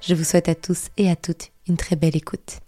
Je vous souhaite à tous et à toutes une très belle écoute.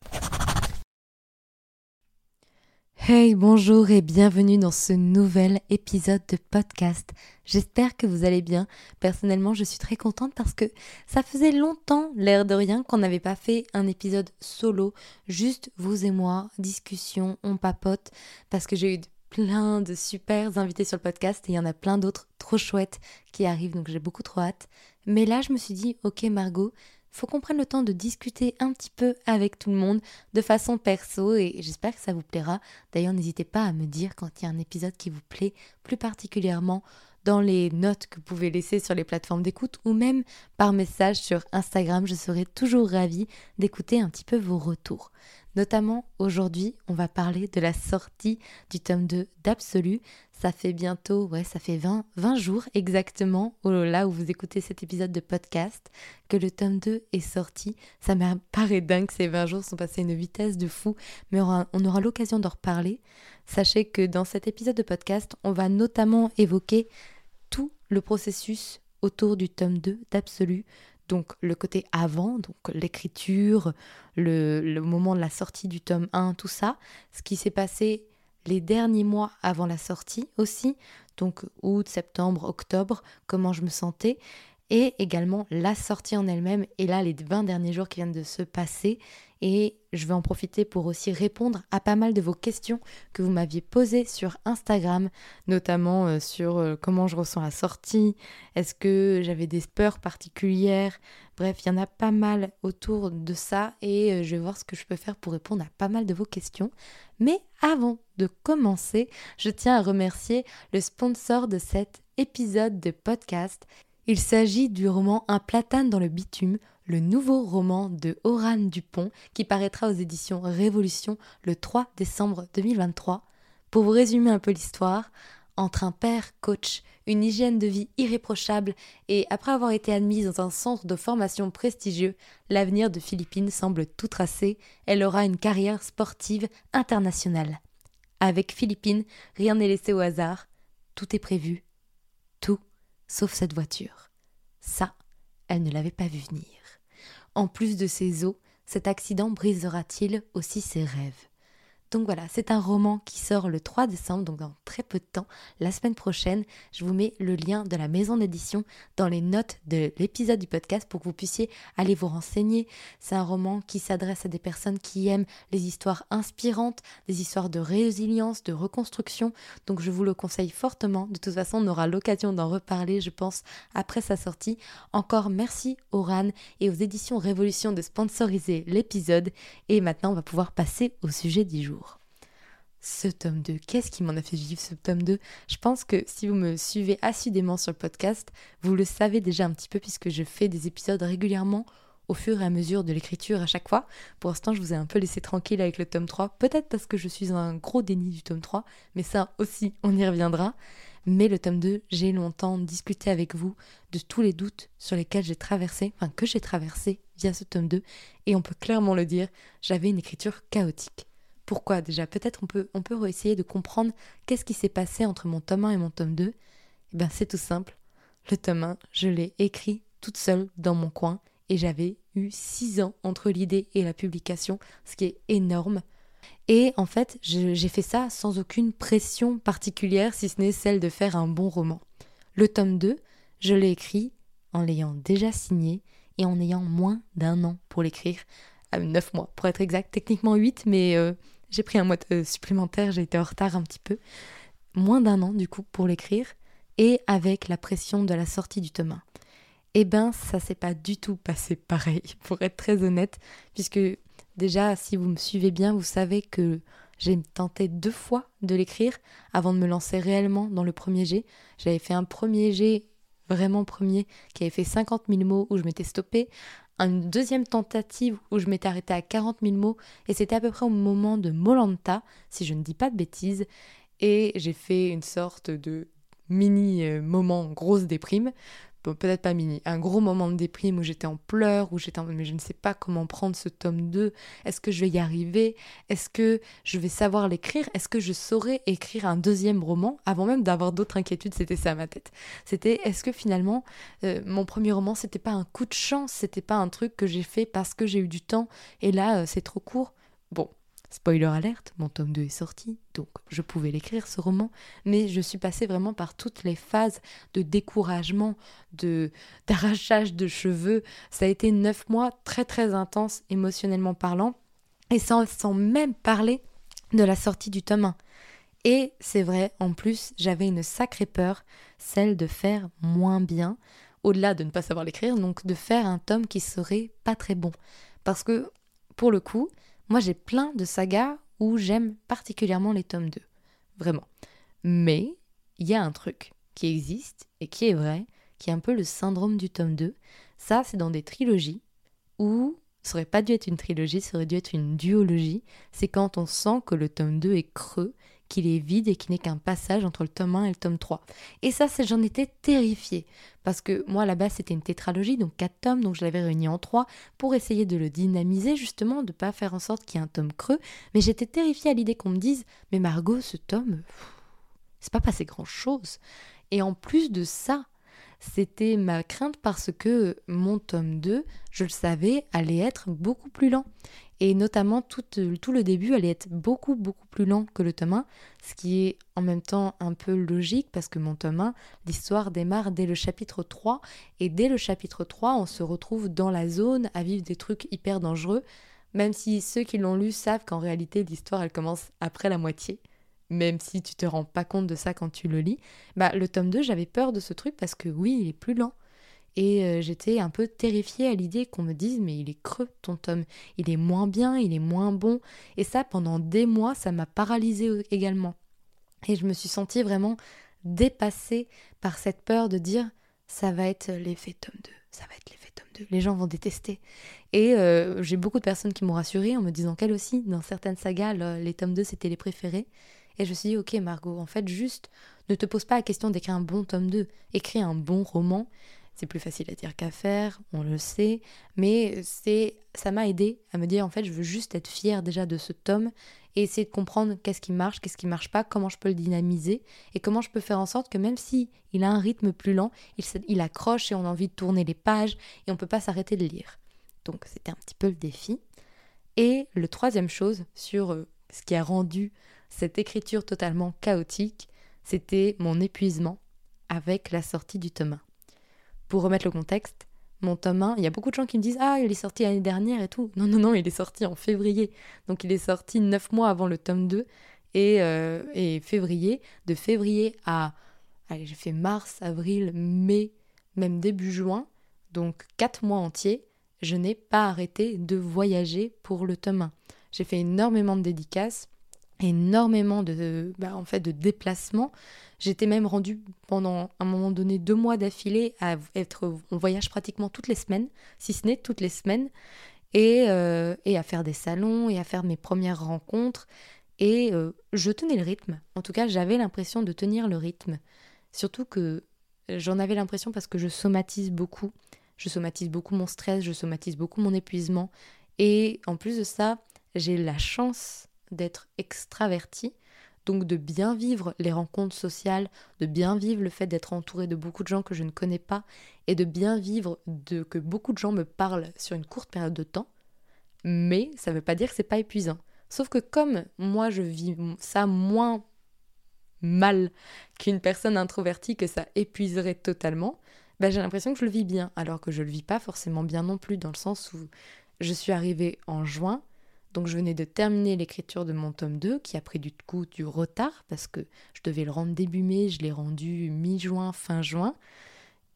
Hey, bonjour et bienvenue dans ce nouvel épisode de podcast. J'espère que vous allez bien. Personnellement, je suis très contente parce que ça faisait longtemps, l'air de rien, qu'on n'avait pas fait un épisode solo, juste vous et moi, discussion, on papote, parce que j'ai eu plein de super invités sur le podcast et il y en a plein d'autres trop chouettes qui arrivent, donc j'ai beaucoup trop hâte. Mais là, je me suis dit, ok Margot, faut qu'on prenne le temps de discuter un petit peu avec tout le monde de façon perso et j'espère que ça vous plaira. D'ailleurs, n'hésitez pas à me dire quand il y a un épisode qui vous plaît plus particulièrement dans les notes que vous pouvez laisser sur les plateformes d'écoute ou même par message sur Instagram. Je serai toujours ravie d'écouter un petit peu vos retours. Notamment aujourd'hui, on va parler de la sortie du tome 2 d'Absolu. Ça fait bientôt, ouais, ça fait 20, 20 jours exactement, là où vous écoutez cet épisode de podcast, que le tome 2 est sorti. Ça me paraît dingue, ces 20 jours sont passés à une vitesse de fou, mais on aura l'occasion d'en reparler. Sachez que dans cet épisode de podcast, on va notamment évoquer tout le processus autour du tome 2 d'Absolu, donc le côté avant, donc l'écriture, le, moment de la sortie du tome 1, tout ça, ce qui s'est passé les derniers mois avant la sortie aussi, donc août, septembre, octobre, comment je me sentais, et également la sortie en elle-même, et là les 20 derniers jours qui viennent de se passer, et je vais en profiter pour aussi répondre à pas mal de vos questions que vous m'aviez posées sur Instagram, notamment euh, sur euh, comment je ressens la sortie, est-ce que j'avais des peurs particulières, bref, il y en a pas mal autour de ça et euh, je vais voir ce que je peux faire pour répondre à pas mal de vos questions. Mais avant de commencer, je tiens à remercier le sponsor de cet épisode de podcast. Il s'agit du roman Un platane dans le bitume le nouveau roman de Oran Dupont qui paraîtra aux éditions Révolution le 3 décembre 2023. Pour vous résumer un peu l'histoire, entre un père coach, une hygiène de vie irréprochable et après avoir été admise dans un centre de formation prestigieux, l'avenir de Philippine semble tout tracé, elle aura une carrière sportive internationale. Avec Philippine, rien n'est laissé au hasard, tout est prévu, tout sauf cette voiture. Ça, elle ne l'avait pas vu venir. En plus de ses os, cet accident brisera-t-il aussi ses rêves? Donc voilà, c'est un roman qui sort le 3 décembre, donc dans très peu de temps, la semaine prochaine. Je vous mets le lien de la maison d'édition dans les notes de l'épisode du podcast pour que vous puissiez aller vous renseigner. C'est un roman qui s'adresse à des personnes qui aiment les histoires inspirantes, des histoires de résilience, de reconstruction. Donc je vous le conseille fortement. De toute façon, on aura l'occasion d'en reparler, je pense, après sa sortie. Encore merci aux RAN et aux éditions Révolution de sponsoriser l'épisode. Et maintenant, on va pouvoir passer au sujet du jour ce tome 2. Qu'est-ce qui m'en a fait vivre ce tome 2 Je pense que si vous me suivez assidément sur le podcast, vous le savez déjà un petit peu puisque je fais des épisodes régulièrement au fur et à mesure de l'écriture à chaque fois. Pour l'instant, je vous ai un peu laissé tranquille avec le tome 3, peut-être parce que je suis un gros déni du tome 3, mais ça aussi, on y reviendra. Mais le tome 2, j'ai longtemps discuté avec vous de tous les doutes sur lesquels j'ai traversé, enfin que j'ai traversé via ce tome 2, et on peut clairement le dire, j'avais une écriture chaotique. Pourquoi déjà Peut-être on peut, on peut essayer de comprendre qu'est-ce qui s'est passé entre mon tome 1 et mon tome 2. Eh bien c'est tout simple. Le tome 1, je l'ai écrit toute seule dans mon coin et j'avais eu 6 ans entre l'idée et la publication, ce qui est énorme. Et en fait, j'ai fait ça sans aucune pression particulière, si ce n'est celle de faire un bon roman. Le tome 2, je l'ai écrit en l'ayant déjà signé et en ayant moins d'un an pour l'écrire. 9 ah, mois pour être exact, techniquement 8, mais euh, j'ai pris un mois euh, supplémentaire, j'ai été en retard un petit peu. Moins d'un an du coup pour l'écrire, et avec la pression de la sortie du tome 1. Eh ben, ça s'est pas du tout passé pareil, pour être très honnête, puisque déjà, si vous me suivez bien, vous savez que j'ai tenté deux fois de l'écrire avant de me lancer réellement dans le premier jet. J'avais fait un premier jet vraiment premier, qui avait fait 50 000 mots où je m'étais stoppée, une deuxième tentative où je m'étais arrêtée à 40 000 mots et c'était à peu près au moment de Molanta, si je ne dis pas de bêtises, et j'ai fait une sorte de mini euh, moment grosse déprime peut-être pas mini, un gros moment de déprime où j'étais en pleurs, où j'étais en mais je ne sais pas comment prendre ce tome 2, est-ce que je vais y arriver, est-ce que je vais savoir l'écrire, est-ce que je saurais écrire un deuxième roman, avant même d'avoir d'autres inquiétudes, c'était ça à ma tête. C'était est-ce que finalement euh, mon premier roman c'était pas un coup de chance, c'était pas un truc que j'ai fait parce que j'ai eu du temps? Et là euh, c'est trop court. Bon, Spoiler alerte, mon tome 2 est sorti, donc je pouvais l'écrire ce roman, mais je suis passée vraiment par toutes les phases de découragement, de d'arrachage de cheveux. Ça a été neuf mois très très intenses émotionnellement parlant, et sans, sans même parler de la sortie du tome 1. Et c'est vrai, en plus, j'avais une sacrée peur, celle de faire moins bien, au-delà de ne pas savoir l'écrire, donc de faire un tome qui serait pas très bon. Parce que, pour le coup, moi, j'ai plein de sagas où j'aime particulièrement les tomes 2. Vraiment. Mais il y a un truc qui existe et qui est vrai, qui est un peu le syndrome du tome 2. Ça, c'est dans des trilogies où ça aurait pas dû être une trilogie, ça aurait dû être une duologie. C'est quand on sent que le tome 2 est creux qu'il est vide et qu'il n'est qu'un passage entre le tome 1 et le tome 3. Et ça, j'en étais terrifiée. Parce que moi, là-bas, c'était une tétralogie, donc 4 tomes, donc je l'avais réuni en 3 pour essayer de le dynamiser, justement, de pas faire en sorte qu'il y ait un tome creux. Mais j'étais terrifiée à l'idée qu'on me dise Mais Margot, ce tome, c'est pas passé grand-chose. Et en plus de ça, c'était ma crainte parce que mon tome 2, je le savais, allait être beaucoup plus lent. Et notamment, tout, tout, le début allait être beaucoup, beaucoup plus lent que le tome 1, ce qui est en même temps un peu logique parce que mon tome 1, l'histoire démarre dès le chapitre 3. Et dès le chapitre 3, on se retrouve dans la zone à vivre des trucs hyper dangereux, même si ceux qui l'ont lu savent qu'en réalité, l'histoire, elle commence après la moitié même si tu te rends pas compte de ça quand tu le lis, bah le tome 2, j'avais peur de ce truc parce que oui, il est plus lent. Et euh, j'étais un peu terrifiée à l'idée qu'on me dise mais il est creux ton tome, il est moins bien, il est moins bon. Et ça, pendant des mois, ça m'a paralysée également. Et je me suis sentie vraiment dépassée par cette peur de dire ça va être l'effet tome 2, ça va être l'effet tome 2, les gens vont détester. Et euh, j'ai beaucoup de personnes qui m'ont rassurée en me disant qu'elles aussi, dans certaines sagas, les tomes 2 c'était les préférés. Et je me suis dit, ok Margot, en fait, juste ne te pose pas la question d'écrire un bon tome 2. Écris un bon roman. C'est plus facile à dire qu'à faire, on le sait, mais c'est ça m'a aidé à me dire en fait je veux juste être fière déjà de ce tome et essayer de comprendre qu'est-ce qui marche, qu'est-ce qui marche pas, comment je peux le dynamiser et comment je peux faire en sorte que même si il a un rythme plus lent, il, accroche et on a envie de tourner les pages et on peut pas s'arrêter de lire. Donc c'était un petit peu le défi. Et le troisième chose sur euh, ce qui a rendu cette écriture totalement chaotique, c'était mon épuisement avec la sortie du tome 1. Pour remettre le contexte, mon tome 1, il y a beaucoup de gens qui me disent Ah, il est sorti l'année dernière et tout. Non, non, non, il est sorti en février. Donc il est sorti neuf mois avant le tome 2 et, euh, et février. De février à. Allez, j'ai fait mars, avril, mai, même début juin. Donc quatre mois entiers, je n'ai pas arrêté de voyager pour le tome 1. J'ai fait énormément de dédicaces énormément de, bah, en fait, de déplacements. J'étais même rendue pendant un moment donné deux mois d'affilée à être en voyage pratiquement toutes les semaines, si ce n'est toutes les semaines, et, euh, et, à faire des salons et à faire mes premières rencontres. Et euh, je tenais le rythme. En tout cas, j'avais l'impression de tenir le rythme. Surtout que j'en avais l'impression parce que je somatise beaucoup. Je somatise beaucoup mon stress, je somatise beaucoup mon épuisement. Et en plus de ça, j'ai la chance d'être extraverti, donc de bien vivre les rencontres sociales, de bien vivre le fait d'être entouré de beaucoup de gens que je ne connais pas, et de bien vivre de que beaucoup de gens me parlent sur une courte période de temps. Mais ça ne veut pas dire que c'est pas épuisant. Sauf que comme moi je vis ça moins mal qu'une personne introvertie que ça épuiserait totalement, ben j'ai l'impression que je le vis bien, alors que je le vis pas forcément bien non plus, dans le sens où je suis arrivée en juin, donc je venais de terminer l'écriture de mon tome 2 qui a pris du coup du retard parce que je devais le rendre début mai, je l'ai rendu mi-juin, fin juin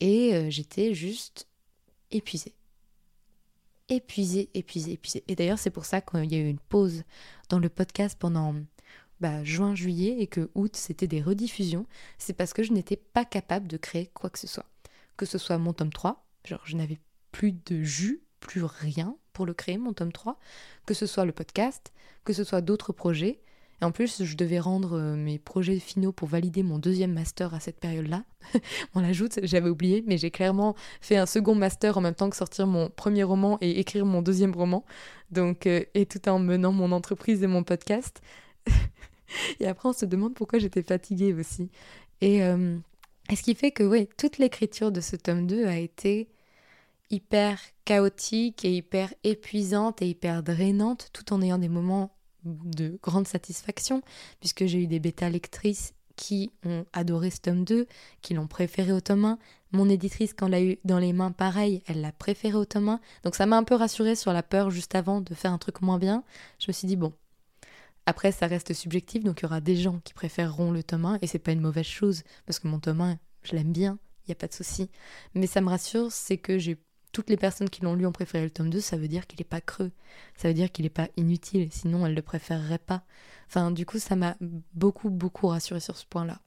et euh, j'étais juste épuisée. Épuisée, épuisée, épuisée. Et d'ailleurs c'est pour ça qu'il y a eu une pause dans le podcast pendant bah, juin, juillet et que août c'était des rediffusions, c'est parce que je n'étais pas capable de créer quoi que ce soit. Que ce soit mon tome 3, genre je n'avais plus de jus plus rien pour le créer, mon tome 3, que ce soit le podcast, que ce soit d'autres projets. Et en plus, je devais rendre euh, mes projets finaux pour valider mon deuxième master à cette période-là. On l'ajoute, j'avais oublié, mais j'ai clairement fait un second master en même temps que sortir mon premier roman et écrire mon deuxième roman. Donc, euh, et tout en menant mon entreprise et mon podcast. et après, on se demande pourquoi j'étais fatiguée aussi. Et, euh, ce qui fait que, oui, toute l'écriture de ce tome 2 a été hyper chaotique et hyper épuisante et hyper drainante, tout en ayant des moments de grande satisfaction, puisque j'ai eu des bêta lectrices qui ont adoré ce tome 2, qui l'ont préféré au tome 1. Mon éditrice, quand l'a eu dans les mains, pareil, elle l'a préféré au tome 1. Donc ça m'a un peu rassurée sur la peur juste avant de faire un truc moins bien. Je me suis dit, bon, après ça reste subjectif, donc il y aura des gens qui préféreront le tome 1, et c'est pas une mauvaise chose, parce que mon tome 1, je l'aime bien, il n'y a pas de souci. Mais ça me rassure, c'est que j'ai toutes les personnes qui l'ont lu ont préféré le tome 2, ça veut dire qu'il n'est pas creux. Ça veut dire qu'il n'est pas inutile, sinon elles ne le préféreraient pas. Enfin, du coup, ça m'a beaucoup, beaucoup rassuré sur ce point-là.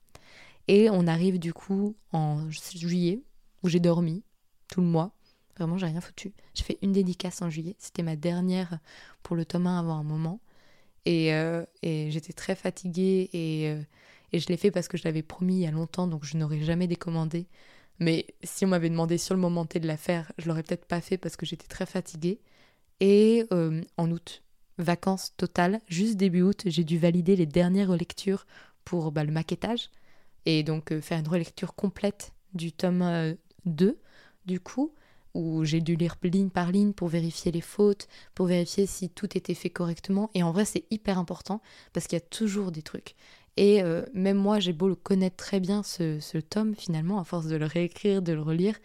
Et on arrive du coup en juillet, où j'ai dormi tout le mois. Vraiment, j'ai rien foutu. J'ai fait une dédicace en juillet. C'était ma dernière pour le tome 1 avant un moment. Et, euh, et j'étais très fatiguée et, euh, et je l'ai fait parce que je l'avais promis il y a longtemps, donc je n'aurais jamais décommandé. Mais si on m'avait demandé sur le moment T de la faire, je l'aurais peut-être pas fait parce que j'étais très fatiguée. Et euh, en août, vacances totales, juste début août, j'ai dû valider les dernières relectures pour bah, le maquettage. Et donc euh, faire une relecture complète du tome 2, euh, du coup, où j'ai dû lire ligne par ligne pour vérifier les fautes, pour vérifier si tout était fait correctement. Et en vrai, c'est hyper important parce qu'il y a toujours des trucs. Et euh, même moi, j'ai beau le connaître très bien, ce, tome, finalement, à force de le réécrire, de le relire,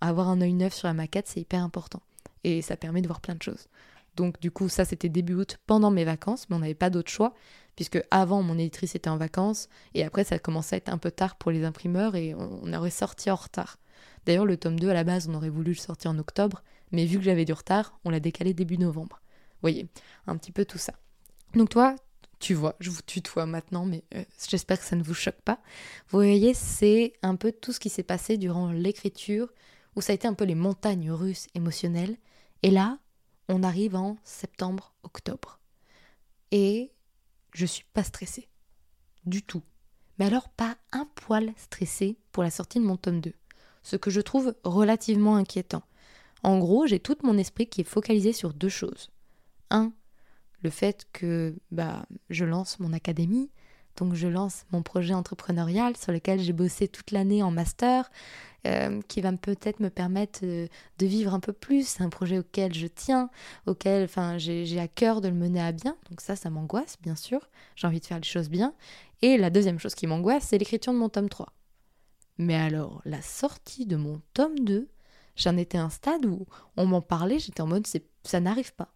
avoir un œil neuf sur la maquette, c'est hyper important. Et ça permet de voir plein de choses. Donc du coup, ça c'était début août pendant mes vacances, mais on n'avait pas d'autre choix, puisque avant mon éditrice était en vacances, et après ça commençait à être un peu tard pour les imprimeurs, et on, aurait sorti en retard. D'ailleurs, le tome 2 à la base, on aurait voulu le sortir en octobre, mais vu que j'avais du retard, on l'a décalé début novembre. Vous voyez, un petit peu tout ça. Donc toi, tu vois, je vous tutoie maintenant, mais euh, j'espère que ça ne vous choque pas. Vous voyez, c'est un peu tout ce qui s'est passé durant l'écriture, où ça a été un peu les montagnes russes émotionnelles. Et là, on arrive en septembre, octobre. Et je suis pas stressée. Du tout. Mais alors pas un poil stressée pour la sortie de mon tome 2. Ce que je trouve relativement inquiétant. En gros, j'ai tout mon esprit qui est focalisé sur deux choses. Un, le fait que bah, je lance mon académie, donc je lance mon projet entrepreneurial sur lequel j'ai bossé toute l'année en master, euh, qui va peut-être me permettre euh, de vivre un peu plus. C'est un projet auquel je tiens, auquel enfin, j'ai à cœur de le mener à bien. Donc ça, ça m'angoisse, bien sûr. J'ai envie de faire les choses bien. Et la deuxième chose qui m'angoisse, c'est l'écriture de mon tome 3. Mais alors, la sortie de mon tome 2, j'en étais à un stade où on m'en parlait, j'étais en mode ça n'arrive pas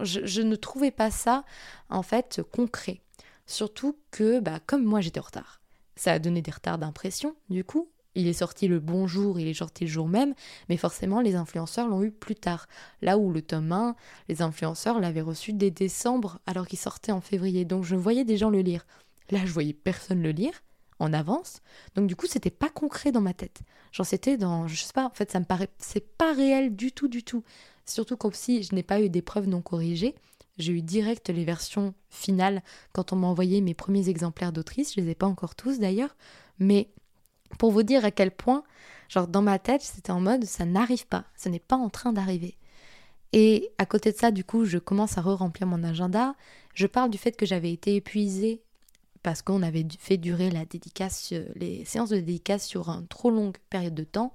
je, ne trouvais pas ça, en fait, concret. Surtout que, bah, comme moi, j'étais en retard. Ça a donné des retards d'impression, du coup. Il est sorti le bon jour, il est sorti le jour même, mais forcément, les influenceurs l'ont eu plus tard. Là où le tome 1, les influenceurs l'avaient reçu dès décembre, alors qu'il sortait en février. Donc, je voyais des gens le lire. Là, je voyais personne le lire en avance. Donc du coup, c'était pas concret dans ma tête. Genre c'était dans je sais pas, en fait, ça me paraît c'est pas réel du tout du tout. Surtout comme si je n'ai pas eu des preuves non corrigées. J'ai eu direct les versions finales quand on m'a envoyé mes premiers exemplaires d'autrice. Je les ai pas encore tous d'ailleurs. Mais pour vous dire à quel point, genre dans ma tête, c'était en mode ça n'arrive pas, ça n'est pas en train d'arriver. Et à côté de ça, du coup, je commence à re-remplir mon agenda. Je parle du fait que j'avais été épuisée parce qu'on avait fait durer la dédicace, euh, les séances de dédicace sur une trop longue période de temps.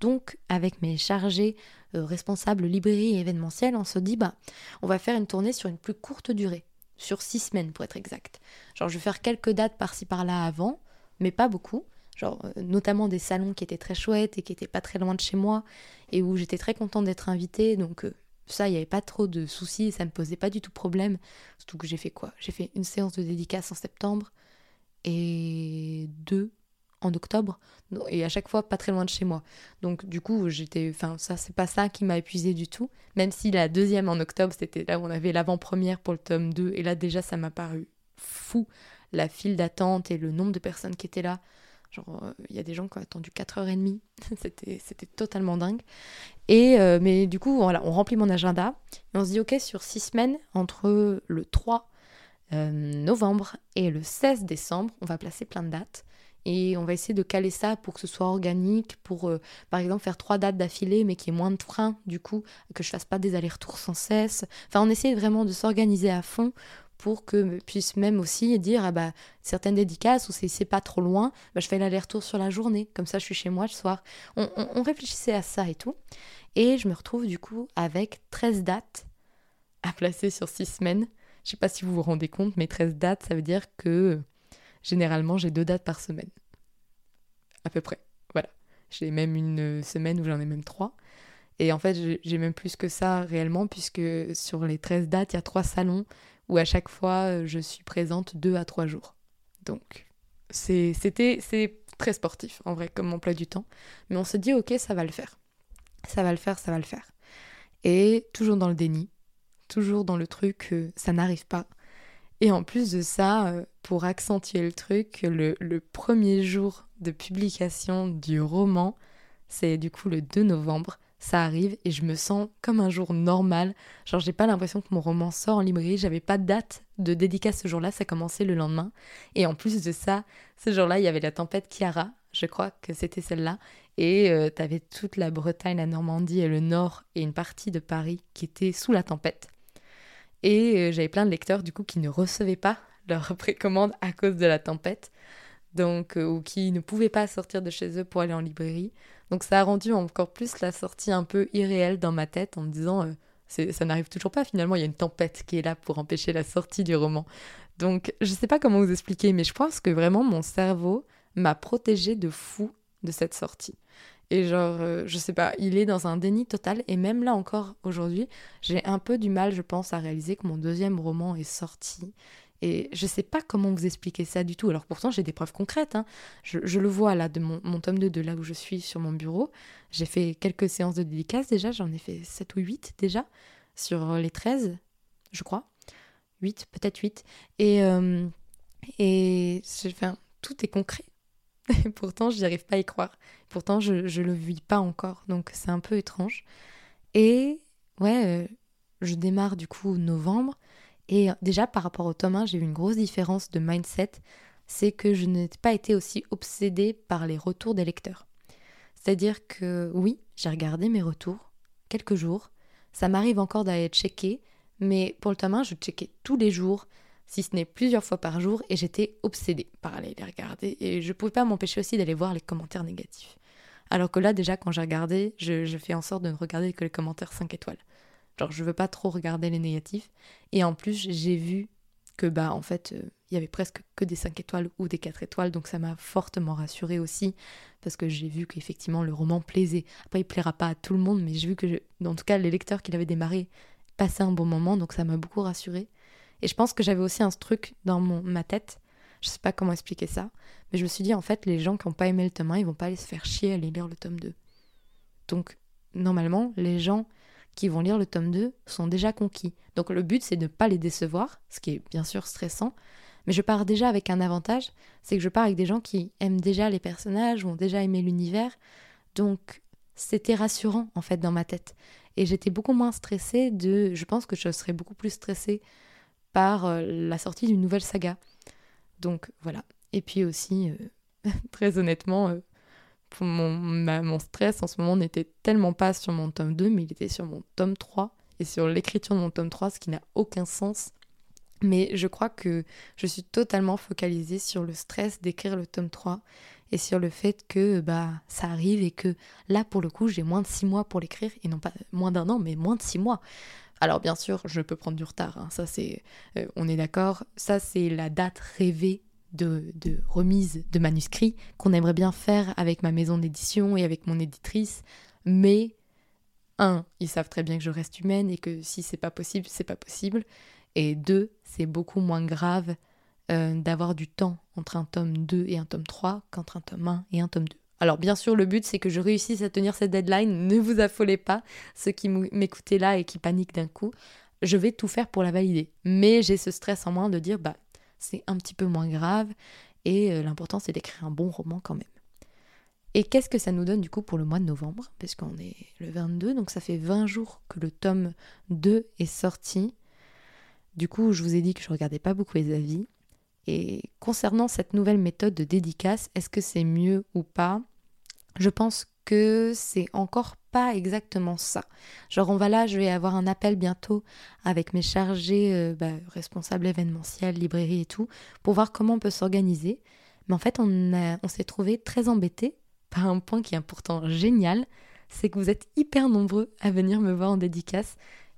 Donc, avec mes chargés euh, responsables librairie et événementiel, on se dit, bah, on va faire une tournée sur une plus courte durée, sur six semaines pour être exact. Genre, je vais faire quelques dates par-ci par-là avant, mais pas beaucoup. Genre, euh, notamment des salons qui étaient très chouettes et qui étaient pas très loin de chez moi, et où j'étais très contente d'être invitée, donc euh, ça, il n'y avait pas trop de soucis, ça me posait pas du tout problème. Surtout que j'ai fait quoi? J'ai fait une séance de dédicace en septembre et deux en octobre et à chaque fois pas très loin de chez moi. Donc du coup, j'étais enfin ça c'est pas ça qui m'a épuisé du tout, même si la deuxième en octobre, c'était là où on avait l'avant-première pour le tome 2 et là déjà ça m'a paru fou la file d'attente et le nombre de personnes qui étaient là. Genre, euh, il y a des gens qui ont attendu 4h30. c'était, c'était totalement dingue. Et, euh, mais du coup, voilà, on remplit mon agenda. Et on se dit, OK, sur six semaines, entre le 3 euh, novembre et le 16 décembre, on va placer plein de dates. Et on va essayer de caler ça pour que ce soit organique, pour par exemple faire trois dates d'affilée, mais qu'il y ait moins de freins, du coup, que je fasse pas des allers-retours sans cesse. Enfin, on essaie vraiment de s'organiser à fond pour que puisse même aussi dire ah bah certaines dédicaces ou c'est pas trop loin, bah, je fais l'aller-retour sur la journée, comme ça je suis chez moi le soir. On, réfléchissait à ça et tout. Et je me retrouve du coup avec 13 dates à placer sur 6 semaines. Je sais pas si vous vous rendez compte, mais 13 dates, ça veut dire que généralement j'ai deux dates par semaine. À peu près. Voilà. J'ai même une semaine où j'en ai même trois. Et en fait, j'ai même plus que ça réellement, puisque sur les 13 dates, il y a trois salons où à chaque fois euh, je suis présente deux à trois jours. Donc c'était c'est très sportif en vrai comme emploi du temps, mais on se dit ok ça va le faire, ça va le faire, ça va le faire. Et toujours dans le déni, toujours dans le truc que ça n'arrive pas. Et en plus de ça, euh, pour accentuer le truc, le, premier jour de publication du roman, c'est du coup le 2 novembre, ça arrive et je me sens comme un jour normal. Genre, j'ai pas l'impression que mon roman sort en librairie, j'avais pas de date de dédicace ce jour-là, ça commençait le lendemain. Et en plus de ça, ce jour-là, il y avait la tempête Chiara, je crois que c'était celle-là. Et euh, t'avais toute la Bretagne, la Normandie et le Nord et une partie de Paris qui était sous la tempête. Et euh, j'avais plein de lecteurs du coup qui ne recevaient pas leur précommande à cause de la tempête. Donc, euh, ou qui ne pouvaient pas sortir de chez eux pour aller en librairie. Donc ça a rendu encore plus la sortie un peu irréelle dans ma tête en me disant euh, ça n'arrive toujours pas finalement, il y a une tempête qui est là pour empêcher la sortie du roman. Donc je sais pas comment vous expliquer, mais je pense que vraiment mon cerveau m'a protégé de fou de cette sortie. Et genre, euh, je sais pas, il est dans un déni total. Et même là encore, aujourd'hui, j'ai un peu du mal, je pense, à réaliser que mon deuxième roman est sorti et je sais pas comment vous expliquer ça du tout. Alors pourtant, j'ai des preuves concrètes. Hein. Je, le vois là, de mon, tome 2, de là où je suis sur mon bureau. J'ai fait quelques séances de dédicaces déjà. J'en ai fait 7 ou 8 déjà, sur les 13, je crois. 8, peut-être 8. Et, euh, et enfin, tout est concret. Pourtant, je n'y arrive pas à y croire. Pourtant, je ne le vis pas encore. Donc, c'est un peu étrange. Et ouais, euh, je démarre du coup novembre. Et déjà, par rapport au tome 1, j'ai eu une grosse différence de mindset, c'est que je n'ai pas été aussi obsédée par les retours des lecteurs. C'est-à-dire que oui, j'ai regardé mes retours quelques jours, ça m'arrive encore d'aller checker, mais pour le tome 1, je checkais tous les jours, si ce n'est plusieurs fois par jour, et j'étais obsédée par aller les regarder, et je pouvais pas m'empêcher aussi d'aller voir les commentaires négatifs. Alors que là, déjà, quand j'ai regardé, je, je, fais en sorte de ne regarder que les commentaires 5 étoiles. Genre, je veux pas trop regarder les négatifs. Et en plus, j'ai vu que, bah, en fait, euh, il y avait presque que des 5 étoiles ou des 4 étoiles. Donc, ça m'a fortement rassurée aussi. Parce que j'ai vu qu'effectivement, le roman plaisait. Après, il plaira pas à tout le monde, mais j'ai vu que, en tout cas, les lecteurs qui l'avaient démarré passaient un bon moment. Donc, ça m'a beaucoup rassurée. Et je pense que j'avais aussi un truc dans mon, ma tête. Je sais pas comment expliquer ça. Mais je me suis dit, en fait, les gens qui n'ont pas aimé le tome 1, ils vont pas aller se faire chier à aller lire le tome 2. Donc, normalement, les gens qui vont lire le tome 2 sont déjà conquis. Donc le but c'est de ne pas les décevoir, ce qui est bien sûr stressant, mais je pars déjà avec un avantage, c'est que je pars avec des gens qui aiment déjà les personnages, ont déjà aimé l'univers, donc c'était rassurant en fait dans ma tête. Et j'étais beaucoup moins stressée de... Je pense que je serais beaucoup plus stressée par euh, la sortie d'une nouvelle saga. Donc voilà. Et puis aussi, euh, très honnêtement, euh, mon, stress en ce moment n'était tellement pas sur mon tome 2, mais il était sur mon tome 3 et sur l'écriture de mon tome 3, ce qui n'a aucun sens. Mais je crois que je suis totalement focalisée sur le stress d'écrire le tome 3 et sur le fait que bah ça arrive et que là pour le coup j'ai moins de 6 mois pour l'écrire et non pas moins d'un an mais moins de 6 mois. Alors bien sûr je peux prendre du retard, hein. ça c'est euh, on est d'accord, ça c'est la date rêvée de, remise de manuscrits qu'on aimerait bien faire avec ma maison d'édition et avec mon éditrice, mais un, ils savent très bien que je reste humaine et que si c'est pas possible, c'est pas possible. Et deux, c'est beaucoup moins grave euh, d'avoir du temps entre un tome 2 et un tome 3 qu'entre un tome 1 et un tome 2. Alors bien sûr, le but c'est que je réussisse à tenir cette deadline, ne vous affolez pas, ceux qui m'écoutez là et qui paniquent d'un coup, je vais tout faire pour la valider. Mais j'ai ce stress en moins de dire, bah c'est un petit peu moins grave. Et euh, l'important, c'est d'écrire un bon roman quand même. Et qu'est-ce que ça nous donne du coup pour le mois de novembre? Puisqu'on est le 22, donc ça fait 20 jours que le tome 2 est sorti. Du coup, je vous ai dit que je regardais pas beaucoup les avis. Et concernant cette nouvelle méthode de dédicace, est-ce que c'est mieux ou pas? Je pense que c'est encore pas exactement ça. Genre on va là, je vais avoir un appel bientôt avec mes chargés euh, bah, responsables événementiels, librairie et tout, pour voir comment on peut s'organiser. Mais en fait, on, s'est trouvé très embêté par un point qui est pourtant génial, c'est que vous êtes hyper nombreux à venir me voir en dédicace.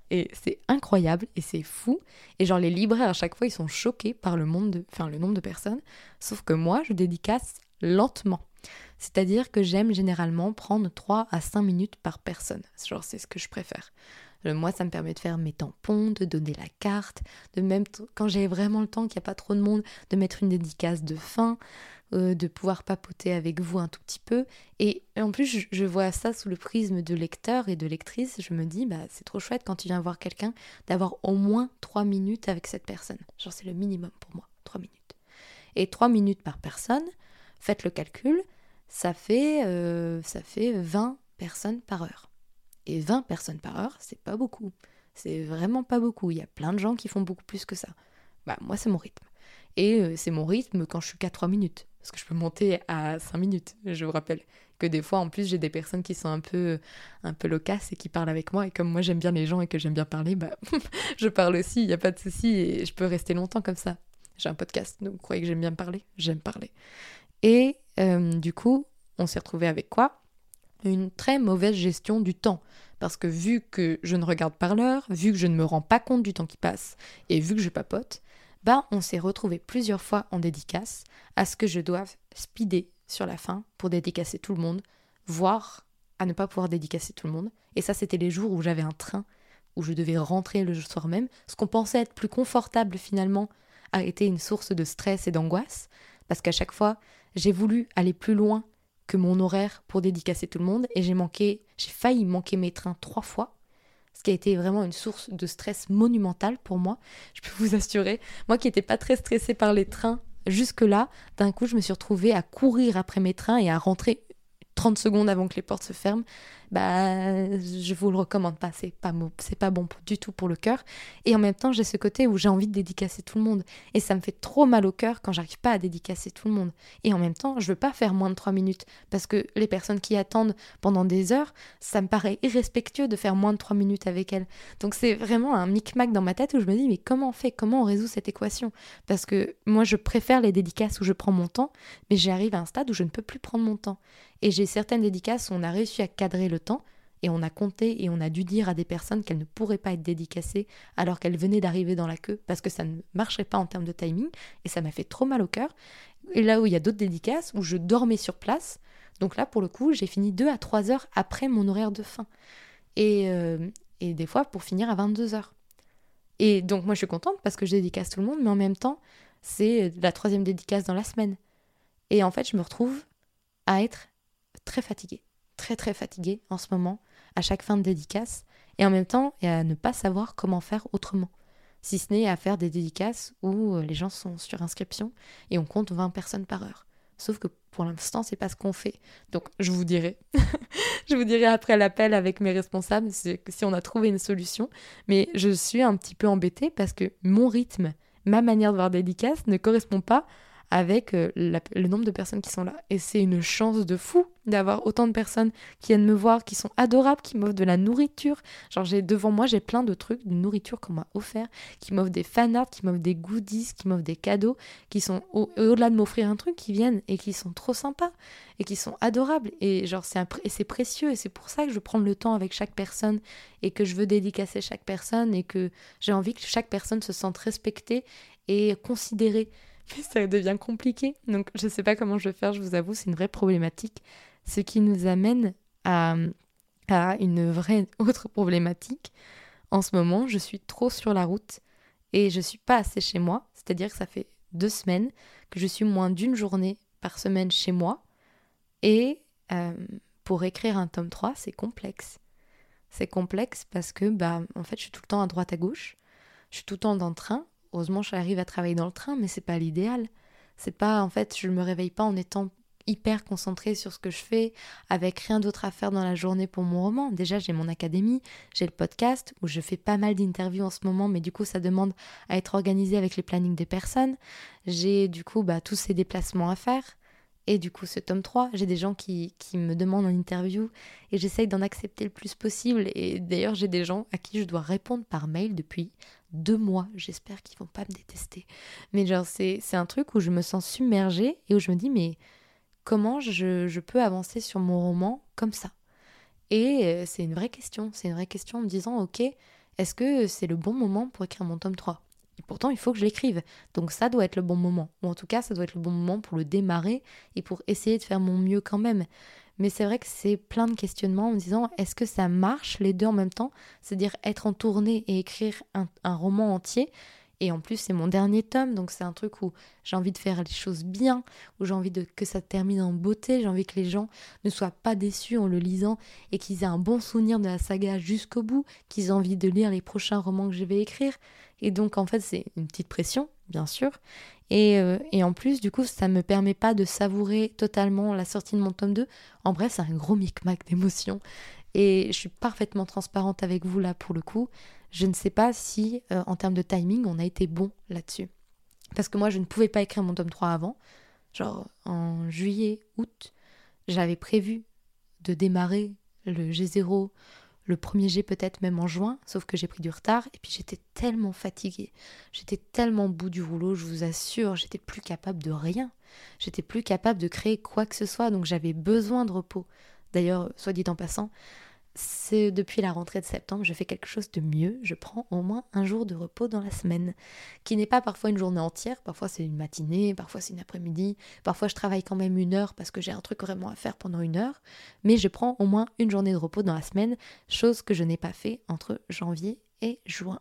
Et c'est incroyable et c'est fou. Et genre les libraires à chaque fois ils sont choqués par le, le nombre de personnes. Sauf que moi je dédicace lentement. C'est-à-dire que j'aime généralement prendre 3 à 5 minutes par personne. Genre, c'est ce que je préfère. Moi, ça me permet de faire mes tampons, de donner la carte, de même quand j'ai vraiment le temps, qu'il n'y a pas trop de monde, de mettre une dédicace de fin, euh, de pouvoir papoter avec vous un tout petit peu. Et, en plus, je, vois ça sous le prisme de lecteur et de lectrice. Je me dis, bah, c'est trop chouette quand tu viens voir quelqu'un d'avoir au moins 3 minutes avec cette personne. Genre, c'est le minimum pour moi, 3 minutes. Et 3 minutes par personne, faites le calcul, ça fait, euh, ça fait 20 personnes par heure. Et 20 personnes par heure, c'est pas beaucoup. C'est vraiment pas beaucoup. Il y a plein de gens qui font beaucoup plus que ça. Bah, moi, c'est mon rythme. Et euh, c'est mon rythme quand je suis qu'à 3 minutes. Parce que je peux monter à 5 minutes. Je vous rappelle que des fois, en plus, j'ai des personnes qui sont un peu, un peu loquaces et qui parlent avec moi. Et comme moi, j'aime bien les gens et que j'aime bien parler, bah, je parle aussi, il n'y a pas de souci. Et je peux rester longtemps comme ça. J'ai un podcast, donc vous croyez que j'aime bien parler? J'aime parler. Et euh, du coup, on s'est retrouvé avec quoi? Une très mauvaise gestion du temps. Parce que vu que je ne regarde pas l'heure, vu que je ne me rends pas compte du temps qui passe, et vu que je papote, bah on s'est retrouvé plusieurs fois en dédicace à ce que je doive speeder sur la fin pour dédicacer tout le monde, voire à ne pas pouvoir dédicacer tout le monde. Et ça, c'était les jours où j'avais un train, où je devais rentrer le soir même. Ce qu'on pensait être plus confortable finalement a été une source de stress et d'angoisse, parce qu'à chaque fois, j'ai voulu aller plus loin que mon horaire pour dédicacer tout le monde et j'ai manqué, j'ai failli manquer mes trains trois fois, ce qui a été vraiment une source de stress monumental pour moi. Je peux vous assurer, moi qui n'étais pas très stressée par les trains jusque-là, d'un coup je me suis retrouvée à courir après mes trains et à rentrer 30 secondes avant que les portes se ferment bah je vous le recommande pas, c'est pas c'est pas bon du tout pour le cœur. Et en même temps, j'ai ce côté où j'ai envie de dédicacer tout le monde et ça me fait trop mal au cœur quand j'arrive pas à dédicacer tout le monde. Et en même temps, je veux pas faire moins de 3 minutes parce que les personnes qui attendent pendant des heures, ça me paraît irrespectueux de faire moins de 3 minutes avec elles. Donc c'est vraiment un micmac dans ma tête où je me dis mais comment on fait? Comment on résout cette équation? Parce que moi je préfère les dédicaces où je prends mon temps, mais j'arrive à un stade où je ne peux plus prendre mon temps. Et j'ai certaines dédicaces où on a réussi à cadrer le temps et on a compté et on a dû dire à des personnes qu'elles ne pourraient pas être dédicacées alors qu'elles venaient d'arriver dans la queue parce que ça ne marcherait pas en termes de timing et ça m'a fait trop mal au cœur. Et là où il y a d'autres dédicaces où je dormais sur place, donc là pour le coup j'ai fini 2 à 3 heures après mon horaire de fin. Et, euh, et des fois pour finir à 22 heures. Et donc moi je suis contente parce que je dédicace tout le monde, mais en même temps c'est la troisième dédicace dans la semaine. Et en fait je me retrouve à être très fatiguée très très fatiguée en ce moment, à chaque fin de dédicace, et en même temps et à ne pas savoir comment faire autrement. Si ce n'est à faire des dédicaces où euh, les gens sont sur inscription et on compte 20 personnes par heure. Sauf que pour l'instant, c'est pas ce qu'on fait. Donc je vous dirai. je vous dirai après l'appel avec mes responsables si on a trouvé une solution. Mais je suis un petit peu embêtée parce que mon rythme, ma manière de voir dédicace ne correspond pas avec euh, le nombre de personnes qui sont là. Et c'est une chance de fou d'avoir autant de personnes qui viennent me voir, qui sont adorables, qui m'offrent de la nourriture. Genre j'ai devant moi, j'ai plein de trucs de nourriture qu'on m'a offert, qui m'offrent des fanarts, qui m'offrent des goodies, qui m'offrent des cadeaux, qui sont au-delà de m'offrir un truc, qui viennent et qui sont trop sympas et qui sont adorables. Et genre c'est c'est précieux et c'est pour ça que je prends le temps avec chaque personne et que je veux dédicacer chaque personne et que j'ai envie que chaque personne se sente respectée et considérée. ça devient compliqué. Donc je ne sais pas comment je vais faire, je vous avoue, c'est une vraie problématique. Ce qui nous amène à, à une vraie autre problématique. En ce moment, je suis trop sur la route et je suis pas assez chez moi. C'est-à-dire que ça fait deux semaines que je suis moins d'une journée par semaine chez moi. Et euh, pour écrire un tome 3, c'est complexe. C'est complexe parce que, bah, en fait, je suis tout le temps à droite à gauche. Je suis tout le temps dans le train. Heureusement, j'arrive à travailler dans le train, mais c'est pas l'idéal. C'est pas, en fait, je me réveille pas en étant hyper concentrée sur ce que je fais, avec rien d'autre à faire dans la journée pour mon roman. Déjà, j'ai mon académie, j'ai le podcast où je fais pas mal d'interviews en ce moment, mais du coup, ça demande à être organisé avec les plannings des personnes. J'ai du coup bah, tous ces déplacements à faire. Et du coup, ce tome 3, j'ai des gens qui, qui, me demandent en interview et j'essaye d'en accepter le plus possible. Et d'ailleurs, j'ai des gens à qui je dois répondre par mail depuis deux mois. J'espère qu'ils vont pas me détester. Mais genre, c'est un truc où je me sens submergée et où je me dis, mais comment je, peux avancer sur mon roman comme ça? Et euh, c'est une vraie question, c'est une vraie question en me disant, ok, est-ce que c'est le bon moment pour écrire mon tome 3 et pourtant, il faut que je l'écrive. Donc ça doit être le bon moment. Ou en tout cas, ça doit être le bon moment pour le démarrer et pour essayer de faire mon mieux quand même. Mais c'est vrai que c'est plein de questionnements en me disant est-ce que ça marche les deux en même temps? C'est-à-dire être en tournée et écrire un roman entier et en plus, c'est mon dernier tome, donc c'est un truc où j'ai envie de faire les choses bien, où j'ai envie de, que ça termine en beauté, j'ai envie que les gens ne soient pas déçus en le lisant et qu'ils aient un bon souvenir de la saga jusqu'au bout, qu'ils aient envie de lire les prochains romans que je vais écrire. Et donc, en fait, c'est une petite pression, bien sûr. Et, euh, et, en plus, du coup, ça ne me permet pas de savourer totalement la sortie de mon tome 2. En bref, c'est un gros micmac d'émotions. Et je suis parfaitement transparente avec vous là pour le coup. Je ne sais pas si, euh, en termes de timing, on a été bon là-dessus. Parce que moi, je ne pouvais pas écrire mon tome 3 avant. Genre, en juillet, août, j'avais prévu de démarrer le G0, le premier G peut-être même en juin, sauf que j'ai pris du retard et puis j'étais tellement fatiguée, j'étais tellement bout du rouleau, je vous assure, j'étais plus capable de rien, j'étais plus capable de créer quoi que ce soit, donc j'avais besoin de repos. D'ailleurs, soit dit en passant, c'est depuis la rentrée de septembre, je fais quelque chose de mieux. Je prends au moins un jour de repos dans la semaine, qui n'est pas parfois une journée entière, parfois c'est une matinée, parfois c'est une après-midi, parfois je travaille quand même une heure parce que j'ai un truc vraiment à faire pendant une heure, mais je prends au moins une journée de repos dans la semaine, chose que je n'ai pas fait entre janvier et juin.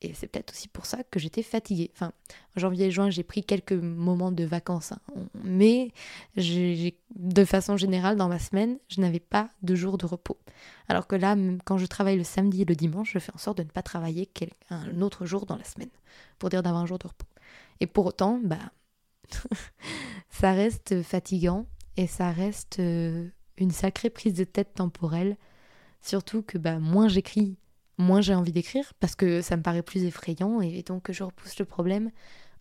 Et c'est peut-être aussi pour ça que j'étais fatiguée. Enfin, en janvier et juin, j'ai pris quelques moments de vacances. Hein. Mais de façon générale, dans ma semaine, je n'avais pas de jours de repos. Alors que là, quand je travaille le samedi et le dimanche, je fais en sorte de ne pas travailler un autre jour dans la semaine. Pour dire d'avoir un jour de repos. Et pour autant, bah, ça reste fatigant et ça reste euh, une sacrée prise de tête temporelle. Surtout que bah, moins j'écris, moins j'ai envie d'écrire parce que ça me paraît plus effrayant et donc je repousse le problème.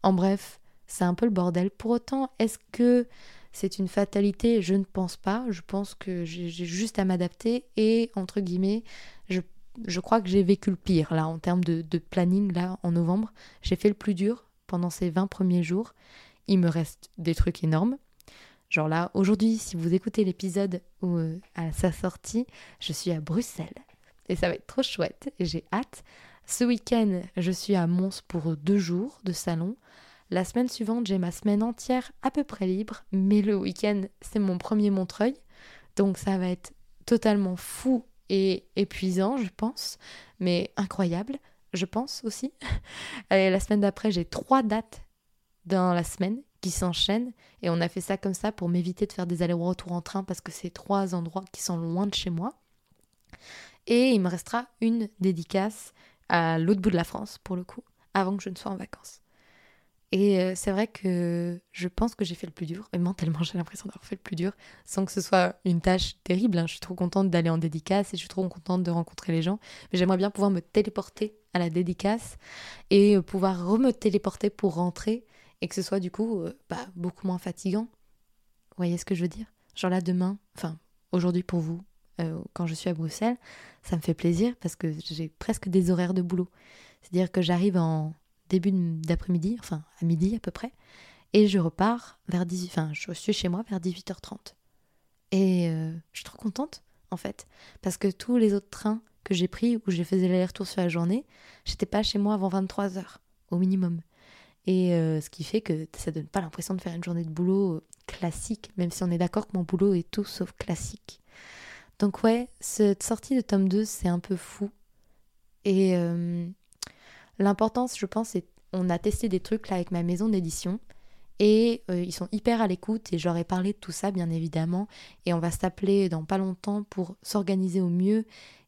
En bref, c'est un peu le bordel. Pour autant, est-ce que c'est une fatalité? Je ne pense pas. Je pense que j'ai juste à m'adapter et, entre guillemets, je, je crois que j'ai vécu le pire là en termes de, planning là en novembre. J'ai fait le plus dur pendant ces 20 premiers jours. Il me reste des trucs énormes. Genre là, aujourd'hui, si vous écoutez l'épisode euh, à sa sortie, je suis à Bruxelles et ça va être trop chouette et j'ai hâte. Ce week-end, je suis à Mons pour deux jours de salon. La semaine suivante, j'ai ma semaine entière à peu près libre, mais le week-end, c'est mon premier Montreuil. Donc ça va être totalement fou et épuisant, je pense, mais incroyable, je pense aussi. Et la semaine d'après, j'ai trois dates dans la semaine qui s'enchaînent et on a fait ça comme ça pour m'éviter de faire des allers-retours en train parce que c'est trois endroits qui sont loin de chez moi. Et il me restera une dédicace à l'autre bout de la France, pour le coup, avant que je ne sois en vacances. Et euh, c'est vrai que je pense que j'ai fait le plus dur, et mentalement j'ai l'impression d'avoir fait le plus dur, sans que ce soit une tâche terrible. Hein. Je suis trop contente d'aller en dédicace et je suis trop contente de rencontrer les gens. Mais j'aimerais bien pouvoir me téléporter à la dédicace et euh, pouvoir re-me téléporter pour rentrer et que ce soit du coup euh, bah, beaucoup moins fatigant. Vous voyez ce que je veux dire? Genre là demain, enfin aujourd'hui pour vous, euh, quand je suis à Bruxelles, ça me fait plaisir parce que j'ai presque des horaires de boulot. C'est-à-dire que j'arrive en début d'après-midi, enfin à midi à peu près, et je repars vers 18, enfin je suis chez moi vers 18h30. Et euh, je suis trop contente en fait, parce que tous les autres trains que j'ai pris où je faisais l'aller-retour sur la journée, j'étais pas chez moi avant 23h au minimum. Et euh, ce qui fait que ça donne pas l'impression de faire une journée de boulot classique, même si on est d'accord que mon boulot est tout sauf classique. Donc ouais, cette sortie de tome 2, c'est un peu fou. Et euh, l'importance, je pense, c'est on a testé des trucs là avec ma maison d'édition. Et euh, ils sont hyper à l'écoute et j'aurais parlé de tout ça bien évidemment. Et on va s'appeler dans pas longtemps pour s'organiser au mieux.